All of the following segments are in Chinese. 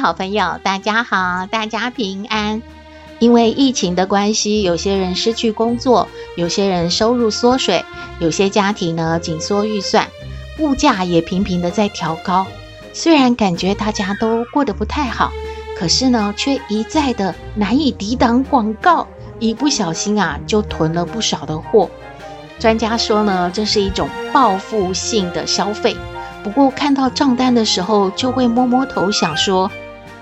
好朋友，大家好，大家平安。因为疫情的关系，有些人失去工作，有些人收入缩水，有些家庭呢紧缩预算，物价也频频的在调高。虽然感觉大家都过得不太好，可是呢，却一再的难以抵挡广告，一不小心啊，就囤了不少的货。专家说呢，这是一种报复性的消费。不过看到账单的时候，就会摸摸头，想说，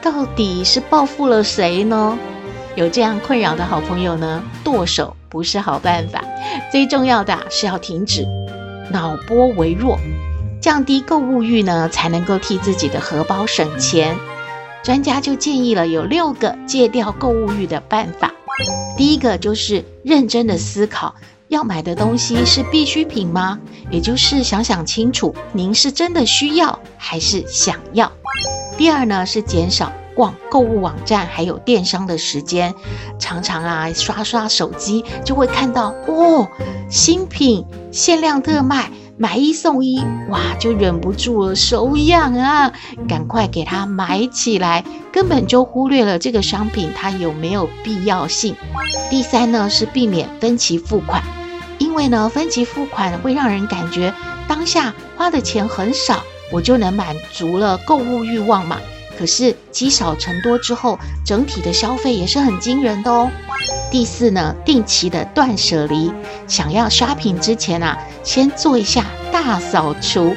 到底是报复了谁呢？有这样困扰的好朋友呢，剁手不是好办法。最重要的是要停止脑波微弱，降低购物欲呢，才能够替自己的荷包省钱。专家就建议了有六个戒掉购物欲的办法。第一个就是认真的思考。要买的东西是必需品吗？也就是想想清楚，您是真的需要还是想要？第二呢，是减少逛购物网站还有电商的时间，常常啊刷刷手机就会看到哦，新品限量特卖，买一送一，哇，就忍不住了手痒啊，赶快给它买起来，根本就忽略了这个商品它有没有必要性。第三呢，是避免分期付款。因为呢，分期付款会让人感觉当下花的钱很少，我就能满足了购物欲望嘛。可是积少成多之后，整体的消费也是很惊人的哦。第四呢，定期的断舍离，想要刷屏之前啊，先做一下大扫除，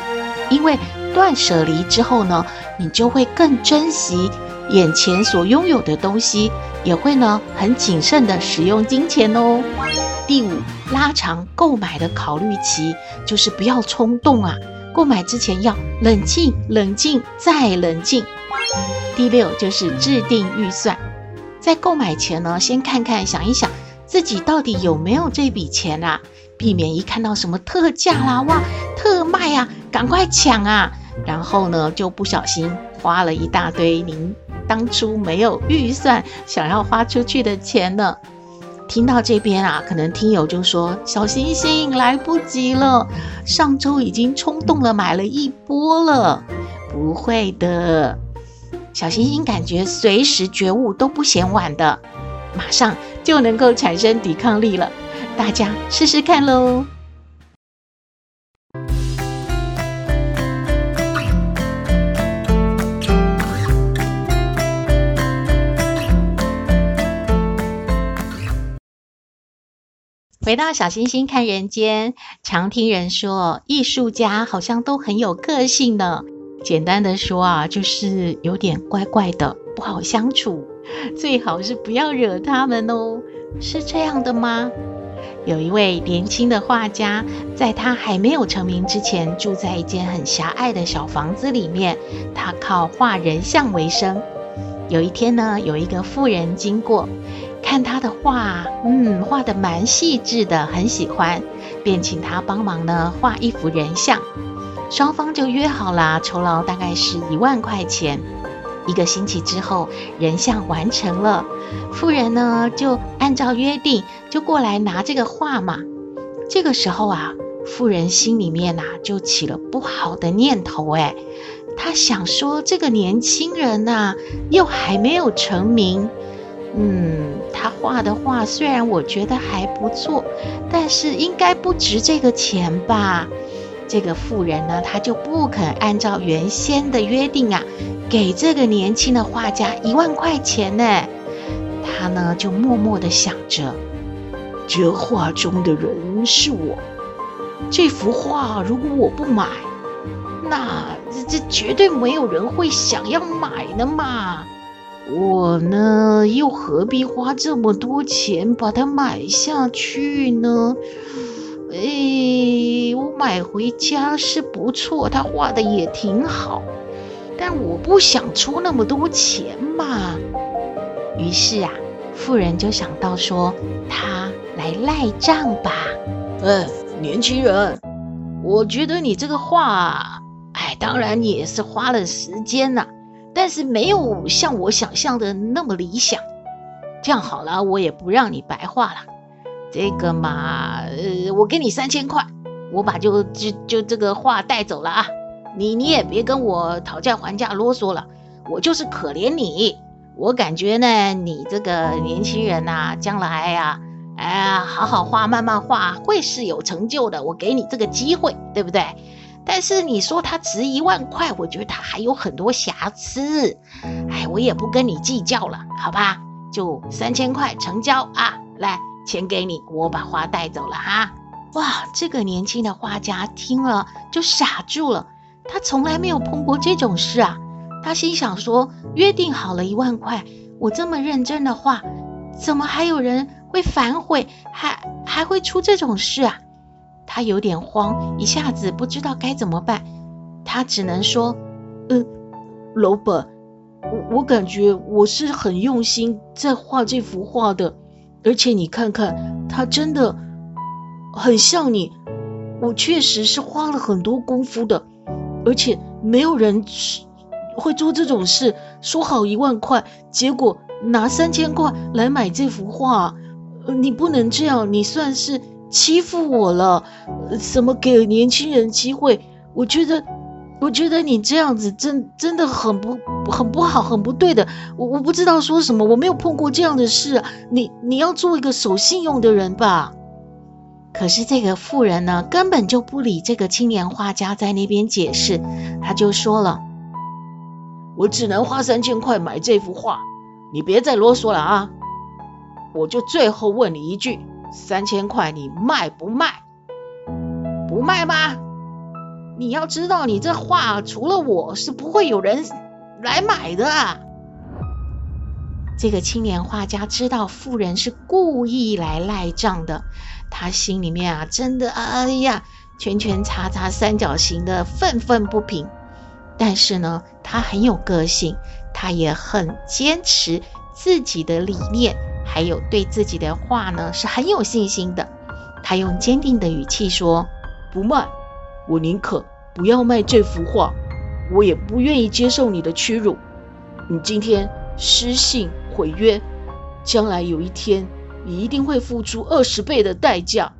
因为断舍离之后呢，你就会更珍惜眼前所拥有的东西，也会呢很谨慎的使用金钱哦。第五，拉长购买的考虑期，就是不要冲动啊！购买之前要冷静、冷静再冷静。第六，就是制定预算，在购买前呢，先看看、想一想自己到底有没有这笔钱啊，避免一看到什么特价啦、哇，特卖啊，赶快抢啊，然后呢就不小心花了一大堆您当初没有预算想要花出去的钱呢。听到这边啊，可能听友就说：“小星星来不及了，上周已经冲动了买了一波了。”不会的，小星星感觉随时觉悟都不嫌晚的，马上就能够产生抵抗力了。大家试试看喽。回到小星星看人间，常听人说艺术家好像都很有个性呢。简单的说啊，就是有点怪怪的，不好相处，最好是不要惹他们哦。是这样的吗？有一位年轻的画家，在他还没有成名之前，住在一间很狭隘的小房子里面，他靠画人像为生。有一天呢，有一个妇人经过。看他的画，嗯，画得蛮细致的，很喜欢，便请他帮忙呢画一幅人像。双方就约好了，酬劳大概是一万块钱。一个星期之后，人像完成了，妇人呢就按照约定就过来拿这个画嘛。这个时候啊，妇人心里面呐、就起了不好的念头，诶，她想说这个年轻人呐、又还没有成名。嗯，他画的画虽然我觉得还不错，但是应该不值这个钱吧？这个妇人呢，他就不肯按照原先的约定啊，给这个年轻的画家一万块钱呢。他呢就默默地想着，这画中的人是我，这幅画如果我不买，那这这绝对没有人会想要买的嘛。我呢，又何必花这么多钱把它买下去呢？诶，我买回家是不错，他画的也挺好，但我不想出那么多钱嘛。于是啊，妇人就想到说，他来赖账吧。哎，年轻人，我觉得你这个画，哎，当然也是花了时间呐，但是没有像我想象的那么理想。这样好了，我也不让你白画了。这个嘛，呃，我给你三千块，我把就就就这个画带走了啊！你你也别跟我讨价还价啰嗦了，我就是可怜你。我感觉呢，你这个年轻人呐，将来呀，哎呀，好好画，慢慢画，会是有成就的。我给你这个机会，对不对？但是你说它值一万块，我觉得它还有很多瑕疵。哎，我也不跟你计较了，好吧？就三千块成交啊！来。钱给你，我把画带走了哈！哇，这个年轻的画家听了就傻住了，他从来没有碰过这种事啊！他心想说：约定好了一万块，我这么认真的画，怎么还有人会反悔，还还会出这种事啊？他有点慌，一下子不知道该怎么办，他只能说：嗯，老板，我我感觉我是很用心在画这幅画的。而且你看看，他真的很像你。我确实是花了很多功夫的，而且没有人会做这种事。说好一万块，结果拿三千块来买这幅画，你不能这样，你算是欺负我了。怎么给年轻人机会？我觉得。我觉得你这样子真真的很不很不好，很不对的。我我不知道说什么，我没有碰过这样的事。你你要做一个守信用的人吧。可是这个妇人呢，根本就不理这个青年画家在那边解释，他就说了：“我只能花三千块买这幅画，你别再啰嗦了啊！我就最后问你一句，三千块你卖不卖？不卖吗？”你要知道，你这画除了我是不会有人来买的。这个青年画家知道富人是故意来赖账的，他心里面啊，真的哎呀，圈圈叉叉三角形的愤愤不平。但是呢，他很有个性，他也很坚持自己的理念，还有对自己的画呢是很有信心的。他用坚定的语气说：“不卖，我宁可。”不要卖这幅画，我也不愿意接受你的屈辱。你今天失信毁约，将来有一天你一定会付出二十倍的代价。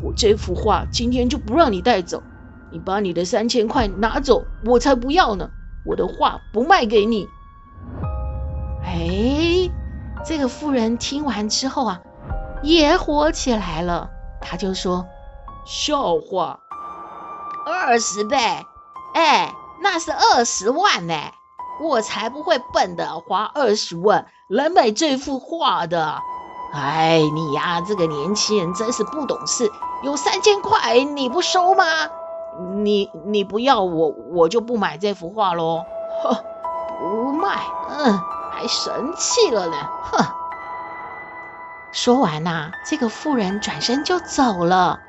我这幅画今天就不让你带走，你把你的三千块拿走，我才不要呢。我的画不卖给你。哎，这个妇人听完之后啊，也火起来了，他就说：笑话。二十倍，哎，那是二十万呢！我才不会笨的花二十万来买这幅画的。哎，你呀，这个年轻人真是不懂事。有三千块你不收吗？你你不要我，我就不买这幅画喽。呵，不卖，嗯，还生气了呢。哼！说完呐，这个妇人转身就走了。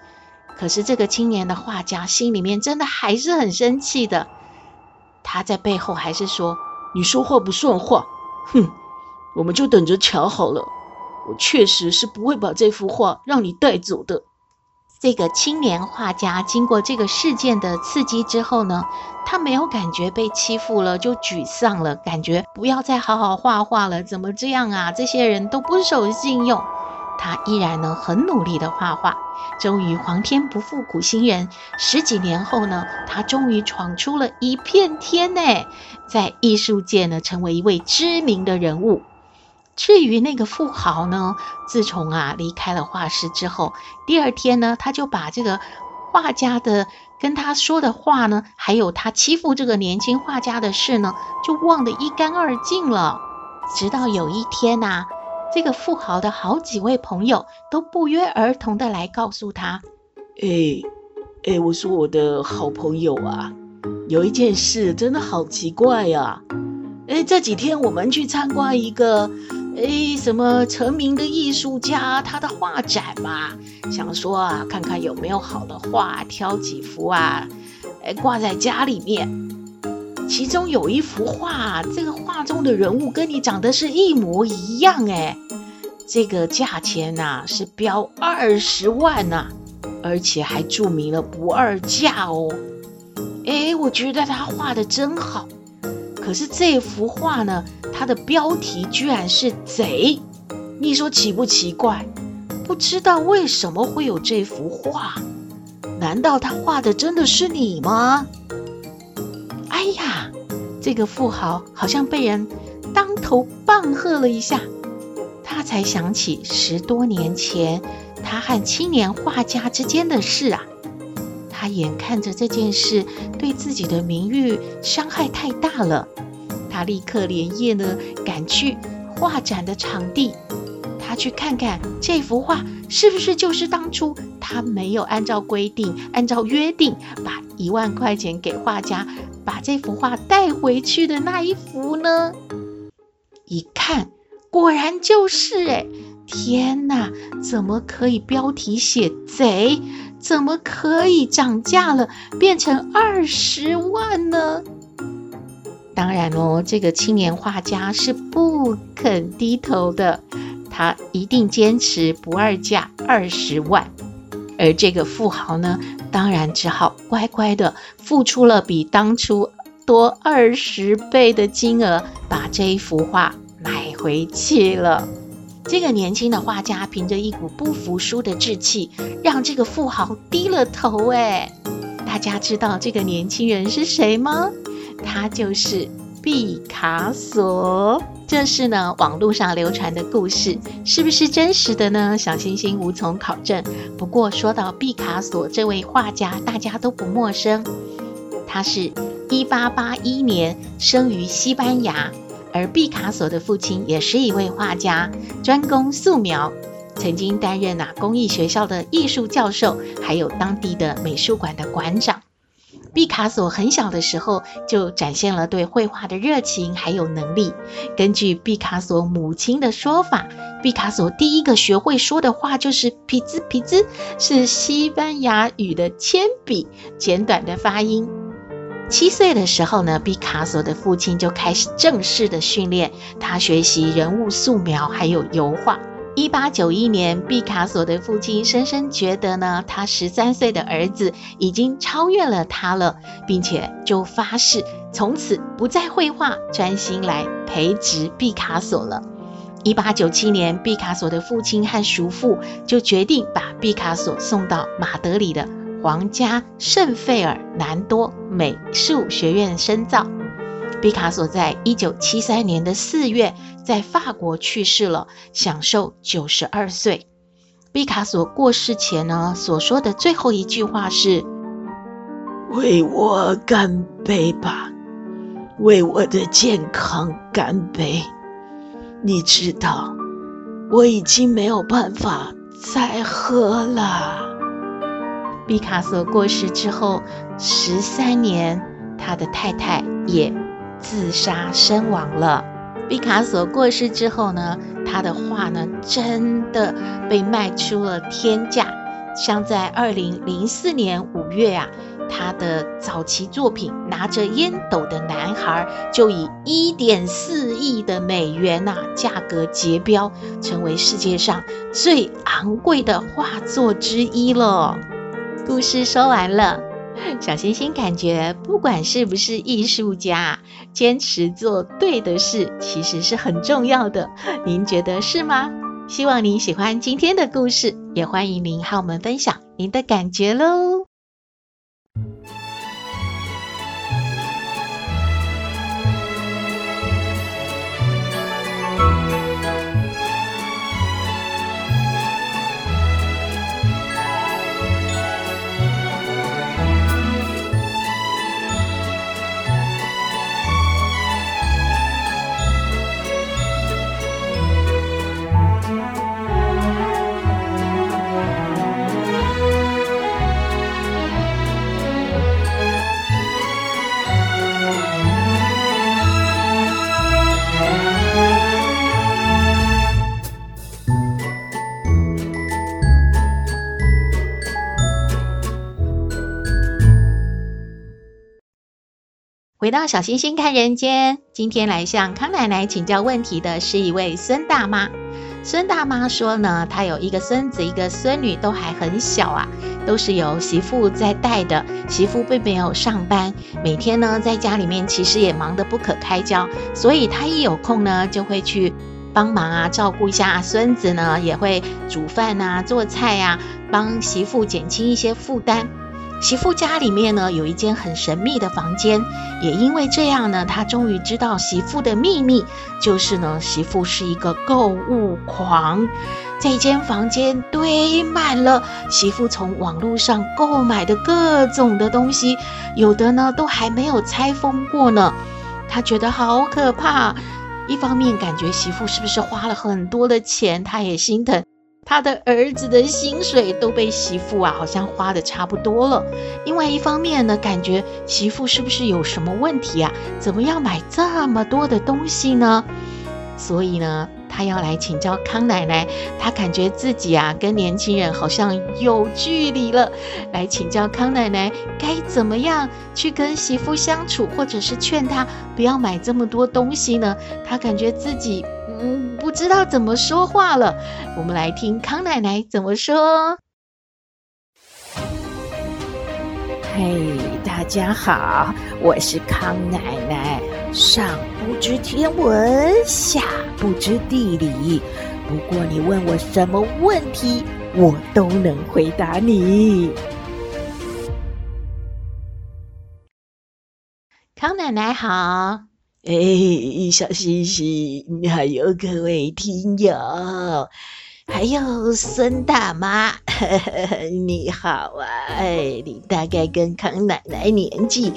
可是这个青年的画家心里面真的还是很生气的，他在背后还是说：“你说话不算话，哼，我们就等着瞧好了。我确实是不会把这幅画让你带走的。”这个青年画家经过这个事件的刺激之后呢，他没有感觉被欺负了，就沮丧了，感觉不要再好好画画了，怎么这样啊？这些人都不守信用。他依然呢很努力的画画，终于皇天不负苦心人，十几年后呢，他终于闯出了一片天呢，在艺术界呢成为一位知名的人物。至于那个富豪呢，自从啊离开了画室之后，第二天呢，他就把这个画家的跟他说的话呢，还有他欺负这个年轻画家的事呢，就忘得一干二净了。直到有一天呐、这个富豪的好几位朋友都不约而同的来告诉他：“哎，哎，我说我的好朋友啊，有一件事真的好奇怪呀！哎，这几天我们去参观一个哎，什么成名的艺术家他的画展嘛，想说啊，看看有没有好的画，挑几幅啊，哎，挂在家里面。其中有一幅画，这个画中的人物跟你长得是一模一样，哎，这个价钱呐、是标二十万呐、而且还注明了不二价哦。哎，我觉得他画的真好。可是这幅画呢，它的标题居然是贼，你说奇不奇怪？不知道为什么会有这幅画？难道他画的真的是你吗？哎呀，这个富豪好像被人当头棒喝了一下，他才想起十多年前他和青年画家之间的事啊。他眼看着这件事对自己的名誉伤害太大了，他立刻连夜呢赶去画展的场地，他去看看这幅画是不是就是当初他没有按照规定、按照约定把一万块钱给画家，把这幅画带回去的那一幅呢？一看，果然就是哎！天哪，怎么可以标题写贼？怎么可以涨价了，变成二十万呢？当然哦，这个青年画家是不肯低头的，他一定坚持不二价二十万。而这个富豪呢，当然只好乖乖的付出了比当初多二十倍的金额，把这一幅画买回去了。这个年轻的画家凭着一股不服输的志气，让这个富豪低了头。哎，大家知道这个年轻人是谁吗？他就是毕卡索。这是呢，网络上流传的故事，是不是真实的呢？小星星无从考证。不过说到毕卡索这位画家，大家都不陌生。他是一八八一年生于西班牙。而毕卡索的父亲也是一位画家，专攻素描，曾经担任啊公益学校的艺术教授，还有当地的美术馆的馆长。毕卡索很小的时候就展现了对绘画的热情还有能力。根据毕卡索母亲的说法，毕卡索第一个学会说的话就是“皮兹皮兹”，是西班牙语的铅笔，简短的发音。七岁的时候呢，毕卡索的父亲就开始正式的训练他学习人物素描，还有油画。一八九一年，毕卡索的父亲深深觉得呢，他十三岁的儿子已经超越了他了，并且就发誓从此不再绘画，专心来培植毕卡索了。一八九七年，毕卡索的父亲和叔父就决定把毕卡索送到马德里的。皇家圣费尔南多美术学院深造。毕卡索在一九七三年的四月在法国去世了，享寿九十二岁。毕卡索过世前呢，所说的最后一句话是：“为我干杯吧，为我的健康干杯。你知道，我已经没有办法再喝了。”毕卡索过世之后十三年，他的太太也自杀身亡了。毕卡索过世之后呢，他的画呢真的被卖出了天价。像在二零零四年五月啊，他的早期作品《拿着烟斗的男孩》就以一点四亿的美元呐、啊、价格结标，成为世界上最昂贵的画作之一了。故事说完了，小星星感觉，不管是不是艺术家，坚持做对的事，其实是很重要的。您觉得是吗？希望您喜欢今天的故事，也欢迎您和我们分享您的感觉喽。到小星星看人间，今天来向康奶奶请教问题的是一位孙大妈。孙大妈说呢，她有一个孙子，一个孙女，都还很小啊，都是由媳妇在带的。媳妇并没有上班，每天呢在家里面其实也忙得不可开交，所以她一有空呢就会去帮忙啊，照顾一下孙子呢，也会煮饭啊、做菜呀、啊，帮媳妇减轻一些负担。媳妇家里面呢，有一间很神秘的房间，也因为这样呢，他终于知道媳妇的秘密，就是呢，媳妇是一个购物狂。这间房间堆满了媳妇从网络上购买的各种的东西，有的呢都还没有拆封过呢。他觉得好可怕，一方面感觉媳妇是不是花了很多的钱，他也心疼。他的儿子的薪水都被媳妇啊，好像花得差不多了。另外一方面呢，感觉媳妇是不是有什么问题啊？怎么样买这么多的东西呢？所以呢，他要来请教康奶奶。他感觉自己啊，跟年轻人好像有距离了。来请教康奶奶，该怎么样去跟媳妇相处，或者是劝她不要买这么多东西呢？他感觉自己。嗯，不知道怎么说话了。我们来听康奶奶怎么说。嘿，大家好，我是康奶奶。上不知天文，下不知地理。不过你问我什么问题，我都能回答你。康奶奶好。哎，小星星，还有各位听友，还有孙大妈，你好啊！哎，你大概跟康奶奶年纪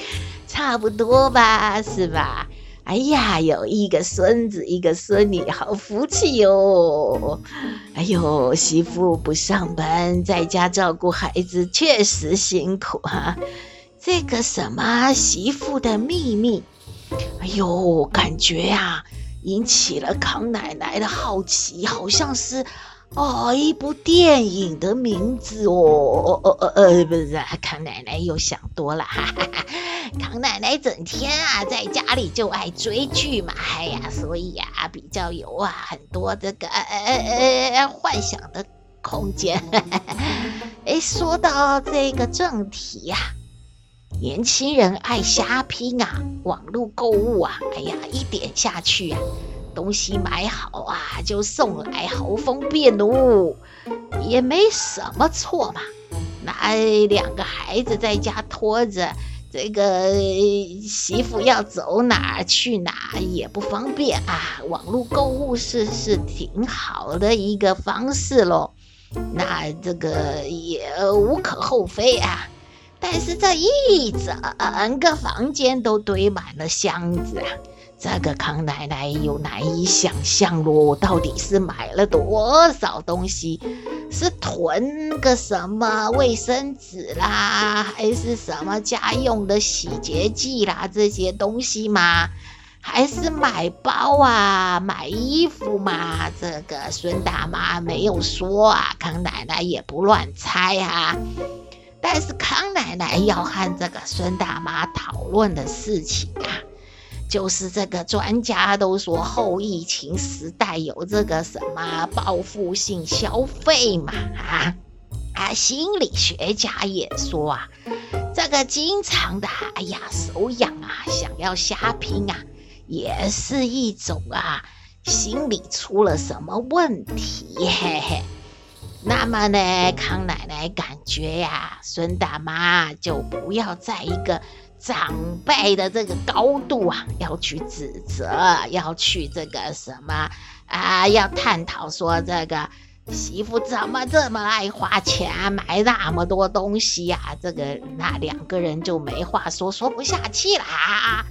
差不多吧，是吧？哎呀，有一个孙子，一个孙女，好福气哦！哎呦，媳妇不上班，在家照顾孩子，确实辛苦啊。这个什么媳妇的秘密？哎呦，感觉呀、引起了康奶奶的好奇，好像是哦一部电影的名字哦，哦哦呃，不是，康奶奶又想多了，哈哈。康奶奶整天啊在家里就爱追剧嘛，哎呀，所以呀、比较有啊很多这个呃呃呃幻想的空间。哎，说到这个正题呀、年轻人爱瞎拼啊，网络购物啊，哎呀，一点下去啊，东西买好啊就送来，好方便哦，也没什么错嘛。那两个孩子在家拖着，这个媳妇要走哪去哪也不方便啊。网络购物是是挺好的一个方式喽，那这个也无可厚非啊。但是这一整个房间都堆满了箱子啊！这个康奶奶又难以想象咯，到底是买了多少东西？是囤个什么卫生纸啦，还是什么家用的洗洁剂啦这些东西吗？还是买包啊，买衣服嘛？这个孙大妈没有说啊，康奶奶也不乱猜啊。但是康奶奶要和这个孙大妈讨论的事情啊，就是这个专家都说后疫情时代有这个什么报复性消费嘛啊啊，心理学家也说啊，这个经常的哎呀手痒啊，想要瞎拼啊，也是一种啊心理出了什么问题嘿嘿。那么呢，康奶奶感觉呀，孙大妈就不要在一个长辈的这个高度啊，要去指责，要去这个什么啊，要探讨说这个媳妇怎么这么爱花钱，买那么多东西呀？这个那两个人就没话说，说不下去啦。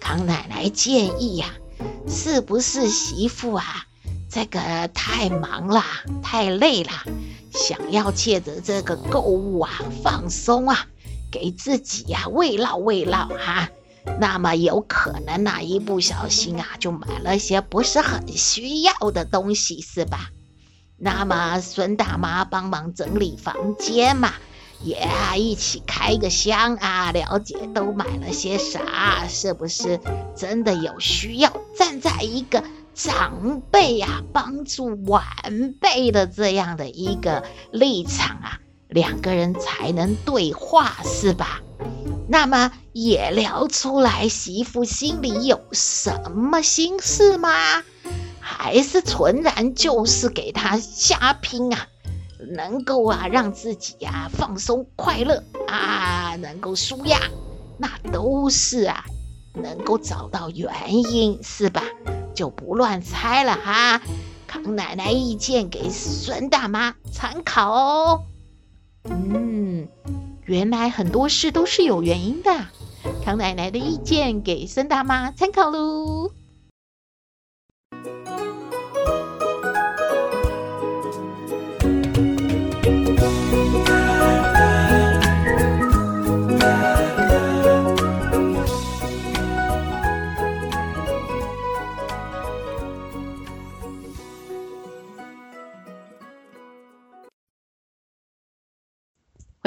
康奶奶建议呀，是不是媳妇啊？这个太忙了，太累了，想要借着这个购物啊放松啊，给自己呀慰劳慰劳哈。那么有可能啊，一不小心啊就买了些不是很需要的东西，是吧？那么孙大妈帮忙整理房间嘛，也啊一起开个箱啊，了解都买了些啥，是不是真的有需要站在一个长辈呀、帮助晚辈的这样的一个立场啊，两个人才能对话，是吧？那么也聊出来媳妇心里有什么心事吗？还是纯然就是给他瞎拼啊？能够啊让自己呀、放松快乐啊，能够舒压，那都是啊能够找到原因是吧？就不乱猜了哈。康奶奶意见给孙大妈参考哦。嗯，原来很多事都是有原因的。康奶奶的意见给孙大妈参考喽。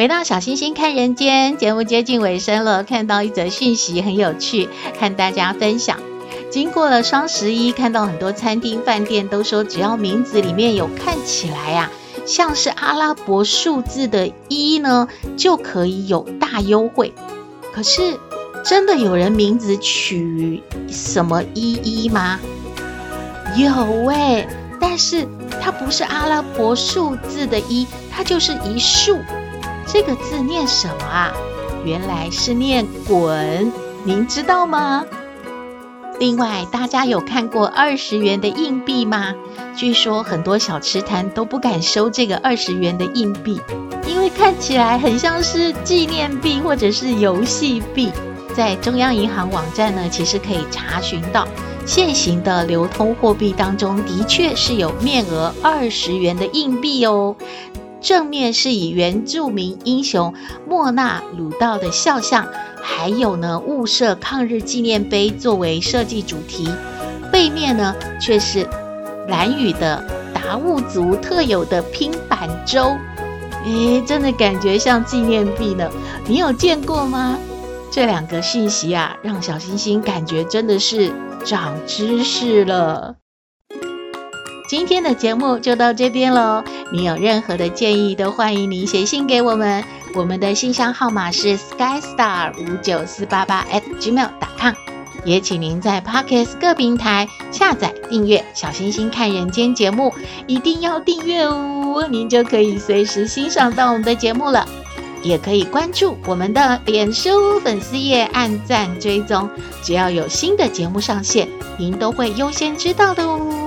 回到小星星看人间节目接近尾声了，看到一则讯息很有趣，和大家分享。经过了双十一，看到很多餐厅饭店都说，只要名字里面有看起来呀、像是阿拉伯数字的一呢，就可以有大优惠。可是真的有人名字取什么一一吗？有诶，但是它不是阿拉伯数字的一，它就是一数。这个字念什么啊？原来是念“滚”，您知道吗？另外，大家有看过二十元的硬币吗？据说很多小吃摊都不敢收这个二十元的硬币，因为看起来很像是纪念币或者是游戏币。在中央银行网站呢，其实可以查询到现行的流通货币当中，的确是有面额二十元的硬币哦。正面是以原住民英雄莫纳鲁道的肖像，还有呢雾社抗日纪念碑作为设计主题，背面呢却是蓝屿的达悟族特有的拼板舟，诶，真的感觉像纪念币呢。你有见过吗？这两个信息啊，让小星星感觉真的是长知识了。今天的节目就到这边喽。你有任何的建议，都欢迎您写信给我们。我们的信箱号码是 skystar 五九四八八 at gmail.com。也请您在 Podcast 各平台下载订阅《小星星看人间》节目，一定要订阅哦，您就可以随时欣赏到我们的节目了。也可以关注我们的脸书粉丝页，按赞追踪，只要有新的节目上线，您都会优先知道的哦。